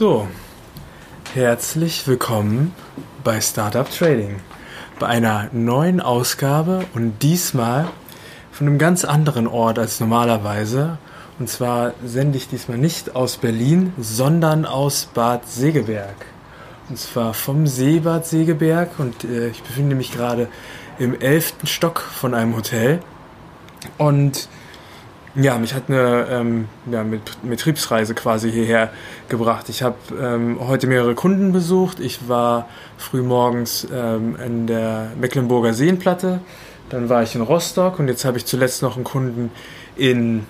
So, herzlich willkommen bei Startup Trading. Bei einer neuen Ausgabe und diesmal von einem ganz anderen Ort als normalerweise. Und zwar sende ich diesmal nicht aus Berlin, sondern aus Bad Segeberg. Und zwar vom Seebad Segeberg und äh, ich befinde mich gerade im elften Stock von einem Hotel. Und ja, mich hat eine ähm, ja, mit Betriebsreise quasi hierher gebracht. Ich habe ähm, heute mehrere Kunden besucht. Ich war früh morgens ähm, in der Mecklenburger Seenplatte, dann war ich in Rostock und jetzt habe ich zuletzt noch einen Kunden in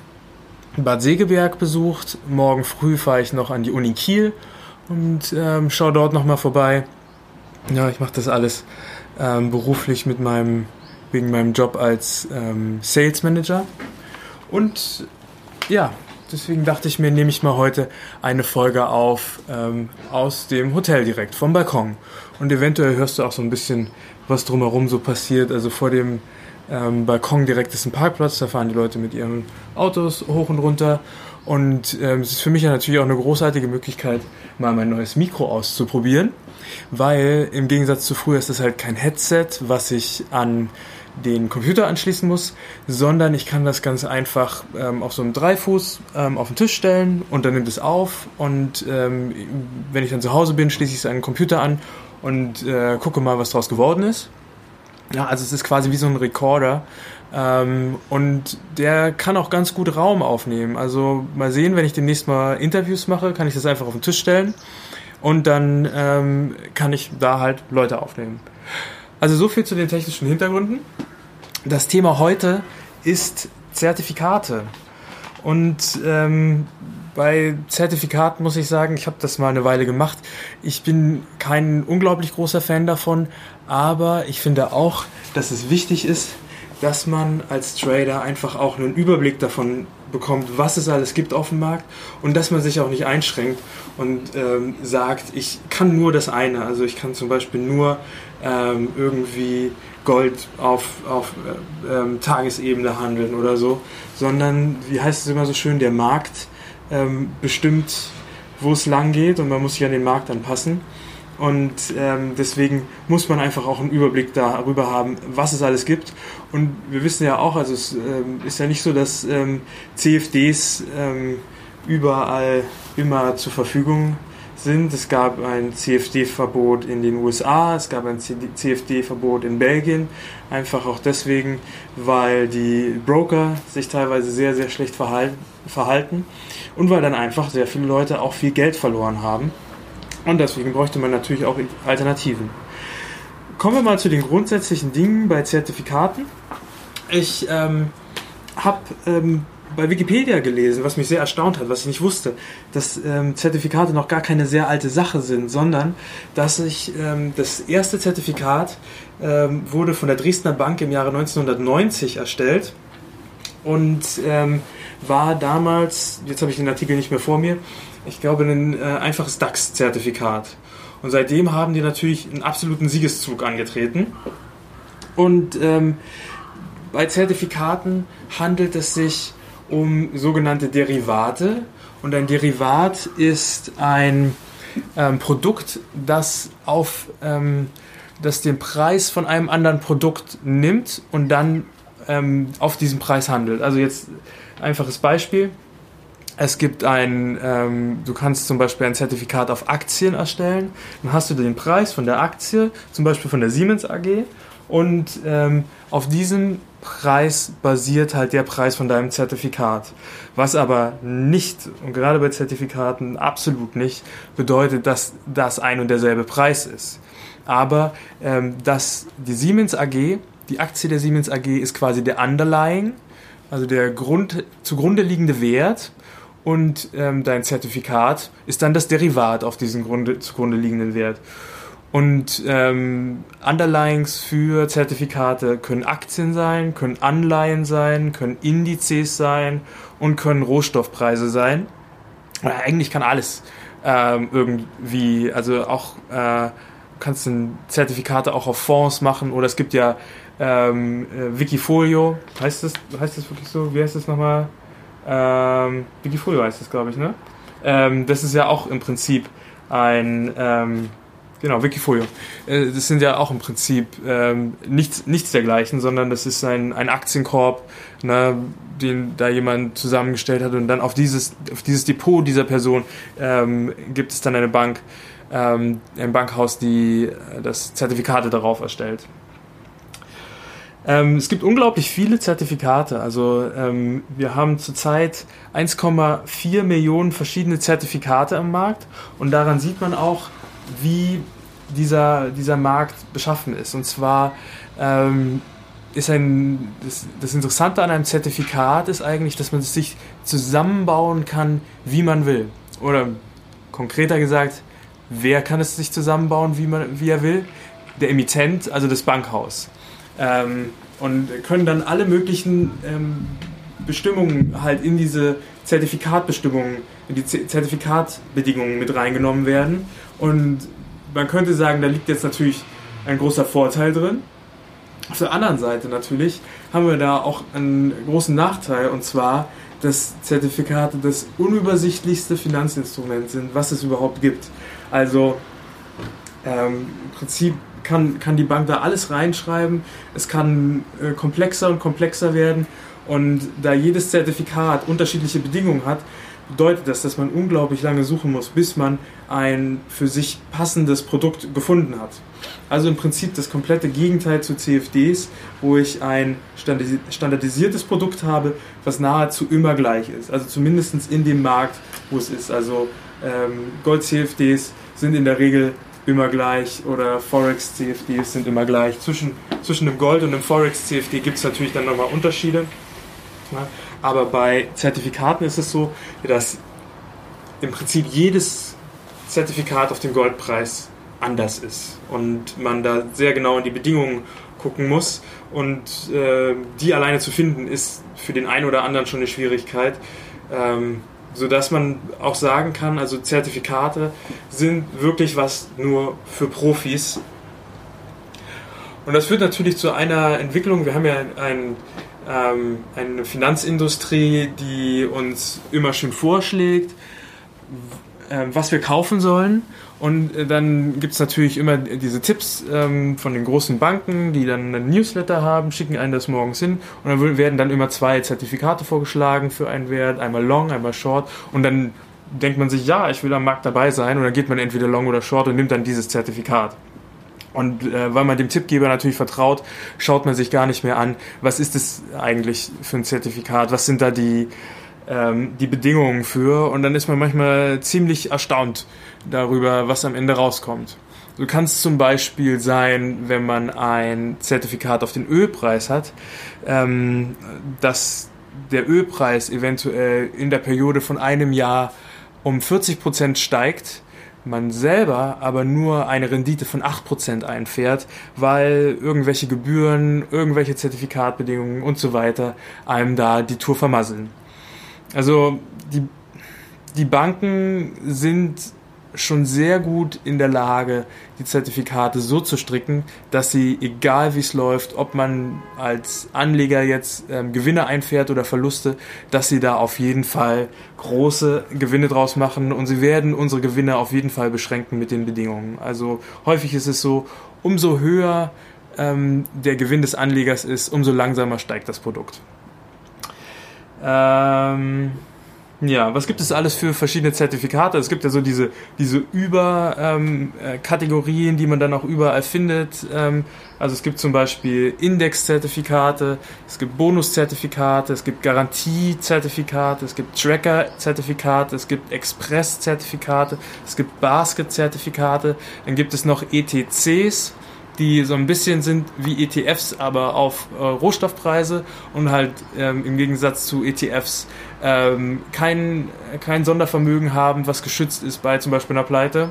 Bad Segeberg besucht. Morgen früh fahre ich noch an die Uni Kiel und ähm, schaue dort nochmal vorbei. Ja, ich mache das alles ähm, beruflich mit meinem, wegen meinem Job als ähm, Sales Manager. Und ja, deswegen dachte ich mir, nehme ich mal heute eine Folge auf ähm, aus dem Hotel direkt, vom Balkon. Und eventuell hörst du auch so ein bisschen, was drumherum so passiert. Also vor dem ähm, Balkon direkt ist ein Parkplatz, da fahren die Leute mit ihren Autos hoch und runter. Und ähm, es ist für mich ja natürlich auch eine großartige Möglichkeit, mal mein neues Mikro auszuprobieren, weil im Gegensatz zu früher ist das halt kein Headset, was ich an den Computer anschließen muss, sondern ich kann das ganz einfach ähm, auf so einem Dreifuß ähm, auf den Tisch stellen und dann nimmt es auf und ähm, wenn ich dann zu Hause bin, schließe ich es an den Computer an und äh, gucke mal, was daraus geworden ist. Ja, also es ist quasi wie so ein Recorder ähm, und der kann auch ganz gut Raum aufnehmen. Also mal sehen, wenn ich demnächst mal Interviews mache, kann ich das einfach auf den Tisch stellen und dann ähm, kann ich da halt Leute aufnehmen. Also so viel zu den technischen Hintergründen. Das Thema heute ist Zertifikate. Und ähm, bei Zertifikaten muss ich sagen, ich habe das mal eine Weile gemacht. Ich bin kein unglaublich großer Fan davon, aber ich finde auch, dass es wichtig ist, dass man als Trader einfach auch einen Überblick davon bekommt, was es alles gibt auf dem Markt und dass man sich auch nicht einschränkt und ähm, sagt, ich kann nur das eine. Also ich kann zum Beispiel nur ähm, irgendwie Gold auf, auf äh, ähm, Tagesebene handeln oder so, sondern, wie heißt es immer so schön, der Markt ähm, bestimmt, wo es lang geht und man muss sich an den Markt anpassen. Und ähm, deswegen muss man einfach auch einen Überblick darüber haben, was es alles gibt. Und wir wissen ja auch, also es ähm, ist ja nicht so, dass ähm, CFDs ähm, überall immer zur Verfügung sind. Es gab ein CFD-Verbot in den USA, es gab ein CFD-Verbot in Belgien, einfach auch deswegen, weil die Broker sich teilweise sehr, sehr schlecht verhalten und weil dann einfach sehr viele Leute auch viel Geld verloren haben. Und deswegen bräuchte man natürlich auch Alternativen. Kommen wir mal zu den grundsätzlichen Dingen bei Zertifikaten. Ich ähm, habe ähm, bei Wikipedia gelesen, was mich sehr erstaunt hat, was ich nicht wusste, dass ähm, Zertifikate noch gar keine sehr alte Sache sind, sondern dass ich ähm, das erste Zertifikat ähm, wurde von der Dresdner Bank im Jahre 1990 erstellt und ähm, war damals, jetzt habe ich den Artikel nicht mehr vor mir, ich glaube ein äh, einfaches DAX-Zertifikat. Und seitdem haben die natürlich einen absoluten Siegeszug angetreten. Und ähm, bei Zertifikaten handelt es sich um sogenannte Derivate. Und ein Derivat ist ein ähm, Produkt, das auf ähm, das den Preis von einem anderen Produkt nimmt und dann ähm, auf diesen Preis handelt. Also jetzt einfaches Beispiel. Es gibt ein, ähm, du kannst zum Beispiel ein Zertifikat auf Aktien erstellen. Dann hast du den Preis von der Aktie, zum Beispiel von der Siemens AG. Und ähm, auf diesem Preis basiert halt der Preis von deinem Zertifikat. Was aber nicht, und gerade bei Zertifikaten absolut nicht, bedeutet, dass das ein und derselbe Preis ist. Aber ähm, dass die Siemens AG, die Aktie der Siemens AG ist quasi der Underlying, also der Grund, zugrunde liegende Wert und ähm, dein Zertifikat ist dann das Derivat auf diesen Grunde, zugrunde liegenden Wert. Und ähm, Underlyings für Zertifikate können Aktien sein, können Anleihen sein, können Indizes sein und können Rohstoffpreise sein. Oder eigentlich kann alles ähm, irgendwie, also auch äh, kannst du Zertifikate auch auf Fonds machen oder es gibt ja ähm, äh, Wikifolio, heißt das, heißt das wirklich so? Wie heißt das nochmal? Ähm, Wikifolio heißt das, glaube ich, ne? Ähm, das ist ja auch im Prinzip ein, ähm, genau, Wikifolio. Äh, das sind ja auch im Prinzip ähm, nichts, nichts dergleichen, sondern das ist ein, ein Aktienkorb, ne, den da jemand zusammengestellt hat und dann auf dieses, auf dieses Depot dieser Person ähm, gibt es dann eine Bank, ähm, ein Bankhaus, die äh, das Zertifikate darauf erstellt. Ähm, es gibt unglaublich viele Zertifikate. Also ähm, wir haben zurzeit 1,4 Millionen verschiedene Zertifikate am Markt und daran sieht man auch, wie dieser, dieser Markt beschaffen ist. Und zwar ähm, ist ein, das, das, Interessante an einem Zertifikat ist eigentlich, dass man es sich zusammenbauen kann, wie man will. Oder konkreter gesagt, wer kann es sich zusammenbauen, wie, man, wie er will? Der Emittent, also das Bankhaus. Ähm, und können dann alle möglichen ähm, Bestimmungen halt in diese Zertifikatbestimmungen, in die Zertifikatbedingungen mit reingenommen werden. Und man könnte sagen, da liegt jetzt natürlich ein großer Vorteil drin. Auf der anderen Seite natürlich haben wir da auch einen großen Nachteil und zwar, dass Zertifikate das unübersichtlichste Finanzinstrument sind, was es überhaupt gibt. Also ähm, im Prinzip kann, kann die Bank da alles reinschreiben. Es kann äh, komplexer und komplexer werden. Und da jedes Zertifikat unterschiedliche Bedingungen hat, bedeutet das, dass man unglaublich lange suchen muss, bis man ein für sich passendes Produkt gefunden hat. Also im Prinzip das komplette Gegenteil zu CFDs, wo ich ein standardisiertes Produkt habe, was nahezu immer gleich ist. Also zumindest in dem Markt, wo es ist. Also ähm, Gold-CFDs sind in der Regel immer gleich oder Forex-CFDs sind immer gleich. Zwischen, zwischen dem Gold und dem Forex-CFD gibt es natürlich dann nochmal Unterschiede. Ja, aber bei Zertifikaten ist es so, dass im Prinzip jedes Zertifikat auf dem Goldpreis anders ist und man da sehr genau in die Bedingungen gucken muss und äh, die alleine zu finden ist für den einen oder anderen schon eine Schwierigkeit. Ähm, sodass man auch sagen kann, also Zertifikate sind wirklich was nur für Profis. Und das führt natürlich zu einer Entwicklung. Wir haben ja ein, ähm, eine Finanzindustrie, die uns immer schön vorschlägt, äh, was wir kaufen sollen. Und äh, dann gibt es natürlich immer diese Tipps ähm, von den großen Banken, die dann ein Newsletter haben, schicken einen das morgens hin und dann werden dann immer zwei Zertifikate vorgeschlagen für einen Wert, einmal Long, einmal Short und dann denkt man sich, ja, ich will am Markt dabei sein und dann geht man entweder Long oder Short und nimmt dann dieses Zertifikat. Und äh, weil man dem Tippgeber natürlich vertraut, schaut man sich gar nicht mehr an, was ist es eigentlich für ein Zertifikat, was sind da die, ähm, die Bedingungen für und dann ist man manchmal ziemlich erstaunt darüber, was am Ende rauskommt. Du kannst zum Beispiel sein, wenn man ein Zertifikat auf den Ölpreis hat, ähm, dass der Ölpreis eventuell in der Periode von einem Jahr um 40 Prozent steigt, man selber aber nur eine Rendite von 8% einfährt, weil irgendwelche Gebühren, irgendwelche Zertifikatbedingungen und so weiter einem da die Tour vermasseln. Also die, die Banken sind schon sehr gut in der Lage, die Zertifikate so zu stricken, dass sie, egal wie es läuft, ob man als Anleger jetzt ähm, Gewinne einfährt oder Verluste, dass sie da auf jeden Fall große Gewinne draus machen und sie werden unsere Gewinne auf jeden Fall beschränken mit den Bedingungen. Also häufig ist es so, umso höher ähm, der Gewinn des Anlegers ist, umso langsamer steigt das Produkt. Ähm, Ja, was gibt es alles für verschiedene Zertifikate? Es gibt ja so diese, diese Überkategorien, ähm, die man dann auch überall findet. Ähm, also es gibt zum Beispiel Index-Zertifikate, es gibt Bonus-Zertifikate, es gibt Garantie-Zertifikate, es gibt Tracker-Zertifikate, es gibt Express-Zertifikate, es gibt Basket-Zertifikate, dann gibt es noch ETCs, die so ein bisschen sind wie ETFs, aber auf äh, Rohstoffpreise und halt ähm, im Gegensatz zu ETFs ähm, kein, kein Sondervermögen haben, was geschützt ist bei zum Beispiel einer Pleite.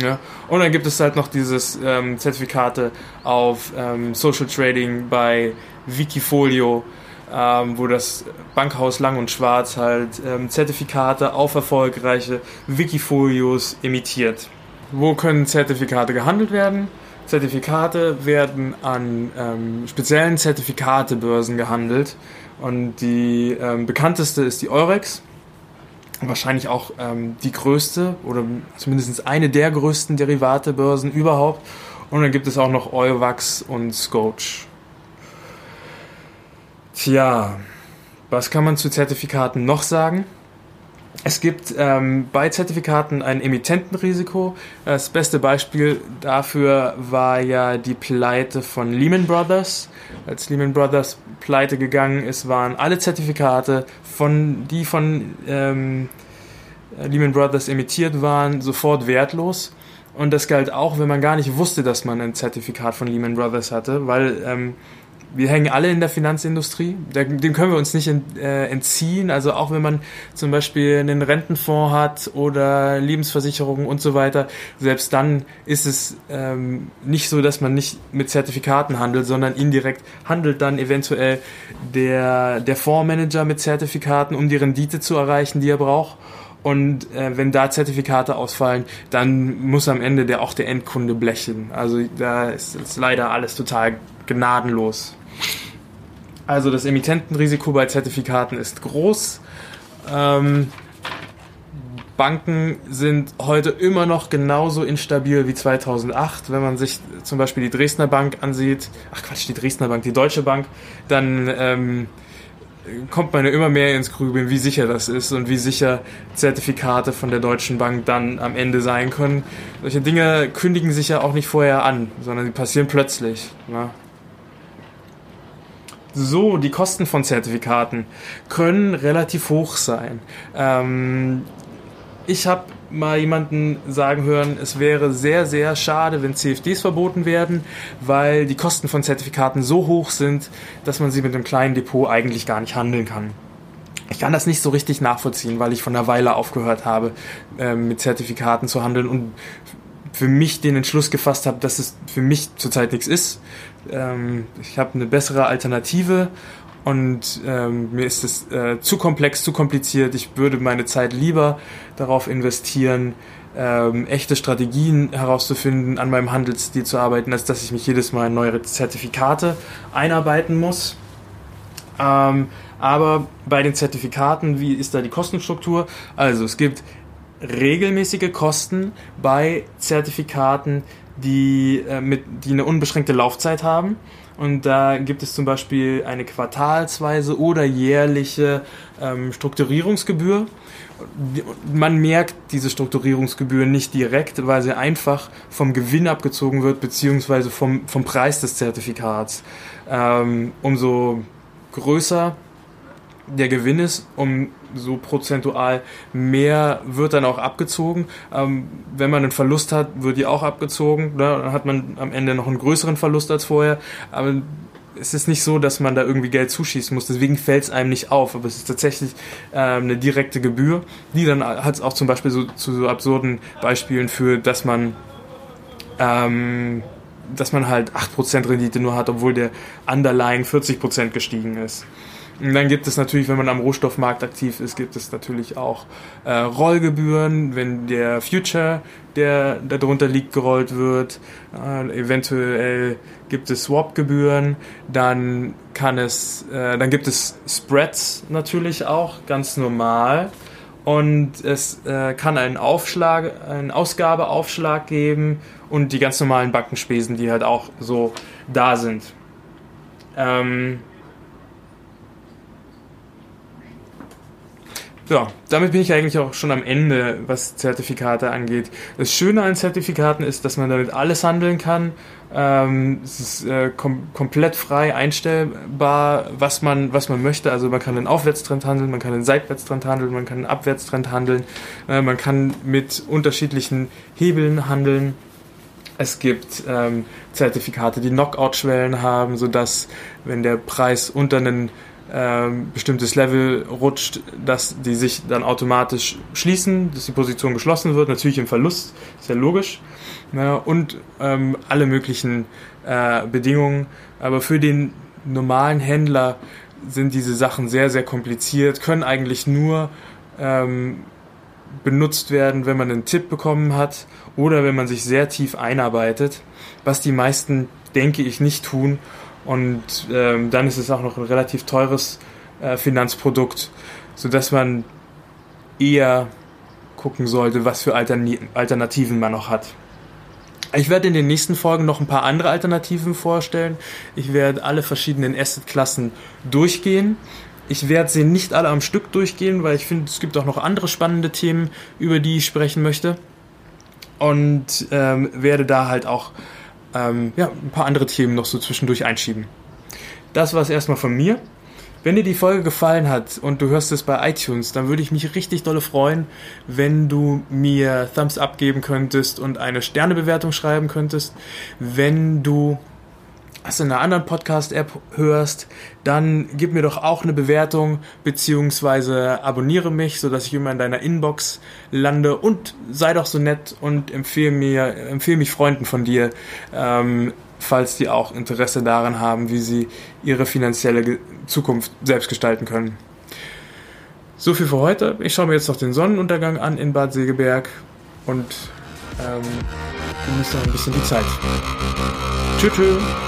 Ja. Und dann gibt es halt noch dieses ähm, Zertifikate auf ähm, Social Trading bei Wikifolio, ähm, wo das Bankhaus Lang und Schwarz halt ähm, Zertifikate auf erfolgreiche Wikifolios emittiert. Wo können Zertifikate gehandelt werden? Zertifikate werden an ähm, speziellen Zertifikatebörsen gehandelt und die ähm, bekannteste ist die Eurex. Wahrscheinlich auch ähm, die größte oder zumindest eine der größten Derivatebörsen überhaupt. Und dann gibt es auch noch Euwax und Scotch. Tja, was kann man zu Zertifikaten noch sagen? Es gibt ähm, bei Zertifikaten ein Emittentenrisiko. Das beste Beispiel dafür war ja die Pleite von Lehman Brothers. Als Lehman Brothers pleite gegangen ist, waren alle Zertifikate, von, die von ähm, Lehman Brothers emittiert waren, sofort wertlos. Und das galt auch, wenn man gar nicht wusste, dass man ein Zertifikat von Lehman Brothers hatte, weil ähm, wir hängen alle in der Finanzindustrie, dem können wir uns nicht äh, entziehen. Also auch wenn man zum Beispiel einen Rentenfonds hat oder Lebensversicherungen und so weiter, selbst dann ist es ähm, nicht so, dass man nicht mit Zertifikaten handelt, sondern indirekt handelt dann eventuell der, der Fondsmanager mit Zertifikaten, um die Rendite zu erreichen, die er braucht. Und äh, wenn da Zertifikate ausfallen, dann muss am Ende der auch der Endkunde blechen. Also da ist, ist leider alles total gnadenlos. Also das Emittentenrisiko bei Zertifikaten ist groß. Ähm, Banken sind heute immer noch genauso instabil wie 2008. Wenn man sich zum Beispiel die Dresdner Bank ansieht, ach Quatsch, die Dresdner Bank, die Deutsche Bank, dann ähm, kommt man ja immer mehr ins Grübeln, wie sicher das ist und wie sicher Zertifikate von der Deutschen Bank dann am Ende sein können. Solche Dinge kündigen sich ja auch nicht vorher an, sondern die passieren plötzlich. Ne? So, die Kosten von Zertifikaten können relativ hoch sein. Ähm, ich habe mal jemanden sagen hören, es wäre sehr, sehr schade, wenn CFDs verboten werden, weil die Kosten von Zertifikaten so hoch sind, dass man sie mit einem kleinen Depot eigentlich gar nicht handeln kann. Ich kann das nicht so richtig nachvollziehen, weil ich von einer Weile aufgehört habe, ähm, mit Zertifikaten zu handeln und für mich den Entschluss gefasst habe, dass es für mich zurzeit nichts ist. Ähm, ich habe eine bessere Alternative und ähm, mir ist es äh, zu komplex, zu kompliziert. Ich würde meine Zeit lieber darauf investieren, ähm, echte Strategien herauszufinden, an meinem Handelsstil zu arbeiten, als dass ich mich jedes Mal in neue Zertifikate einarbeiten muss. Ähm, aber bei den Zertifikaten, wie ist da die Kostenstruktur? Also es gibt regelmäßige Kosten bei Zertifikaten, die, äh, mit, die eine unbeschränkte Laufzeit haben. Und da gibt es zum Beispiel eine quartalsweise oder jährliche ähm, Strukturierungsgebühr. Man merkt diese Strukturierungsgebühr nicht direkt, weil sie einfach vom Gewinn abgezogen wird, beziehungsweise vom, vom Preis des Zertifikats. Ähm, umso größer der Gewinn ist, um so prozentual mehr wird dann auch abgezogen. Ähm, wenn man einen Verlust hat, wird die auch abgezogen. Ne? Dann hat man am Ende noch einen größeren Verlust als vorher. Aber es ist nicht so, dass man da irgendwie Geld zuschießen muss. Deswegen fällt es einem nicht auf. Aber es ist tatsächlich äh, eine direkte Gebühr, die dann hat es auch zum Beispiel so, zu so absurden Beispielen führt, dass man ähm, dass man halt 8% Rendite nur hat, obwohl der Underlying 40% gestiegen ist. Und dann gibt es natürlich, wenn man am Rohstoffmarkt aktiv ist, gibt es natürlich auch äh, Rollgebühren, wenn der Future, der darunter liegt, gerollt wird. Äh, eventuell gibt es Swap-Gebühren. Dann kann es, äh, dann gibt es Spreads natürlich auch, ganz normal. Und es äh, kann einen Aufschlag, einen Ausgabeaufschlag geben und die ganz normalen Bankenspesen, die halt auch so da sind. Ähm, Ja, damit bin ich eigentlich auch schon am Ende, was Zertifikate angeht. Das Schöne an Zertifikaten ist, dass man damit alles handeln kann. Ähm, es ist äh, kom komplett frei einstellbar, was man, was man möchte. Also man kann einen Aufwärtstrend handeln, man kann einen Seitwärtstrend handeln, man kann einen Abwärtstrend handeln, äh, man kann mit unterschiedlichen Hebeln handeln. Es gibt ähm, Zertifikate, die Knockout-Schwellen haben, sodass wenn der Preis unter einen ähm, bestimmtes Level rutscht, dass die sich dann automatisch schließen, dass die Position geschlossen wird, natürlich im Verlust, ist ja logisch. Ne? Und ähm, alle möglichen äh, Bedingungen. Aber für den normalen Händler sind diese Sachen sehr, sehr kompliziert, können eigentlich nur ähm, benutzt werden, wenn man einen Tipp bekommen hat oder wenn man sich sehr tief einarbeitet, was die meisten, denke ich, nicht tun und ähm, dann ist es auch noch ein relativ teures äh, Finanzprodukt, sodass man eher gucken sollte, was für Altern Alternativen man noch hat. Ich werde in den nächsten Folgen noch ein paar andere Alternativen vorstellen. Ich werde alle verschiedenen Asset-Klassen durchgehen. Ich werde sie nicht alle am Stück durchgehen, weil ich finde, es gibt auch noch andere spannende Themen, über die ich sprechen möchte. Und ähm, werde da halt auch ähm, ja, ein paar andere Themen noch so zwischendurch einschieben. Das war es erstmal von mir. Wenn dir die Folge gefallen hat und du hörst es bei iTunes, dann würde ich mich richtig dolle freuen, wenn du mir Thumbs up geben könntest und eine Sternebewertung schreiben könntest. Wenn du was in einer anderen Podcast-App hörst, dann gib mir doch auch eine Bewertung beziehungsweise abonniere mich, sodass ich immer in deiner Inbox lande und sei doch so nett und empfehle mir, empfehle mich Freunden von dir, ähm, falls die auch Interesse daran haben, wie sie ihre finanzielle Zukunft selbst gestalten können. So viel für heute. Ich schaue mir jetzt noch den Sonnenuntergang an in Bad Segeberg und ähm, genieße noch ein bisschen die Zeit. Tschüss. tschüss.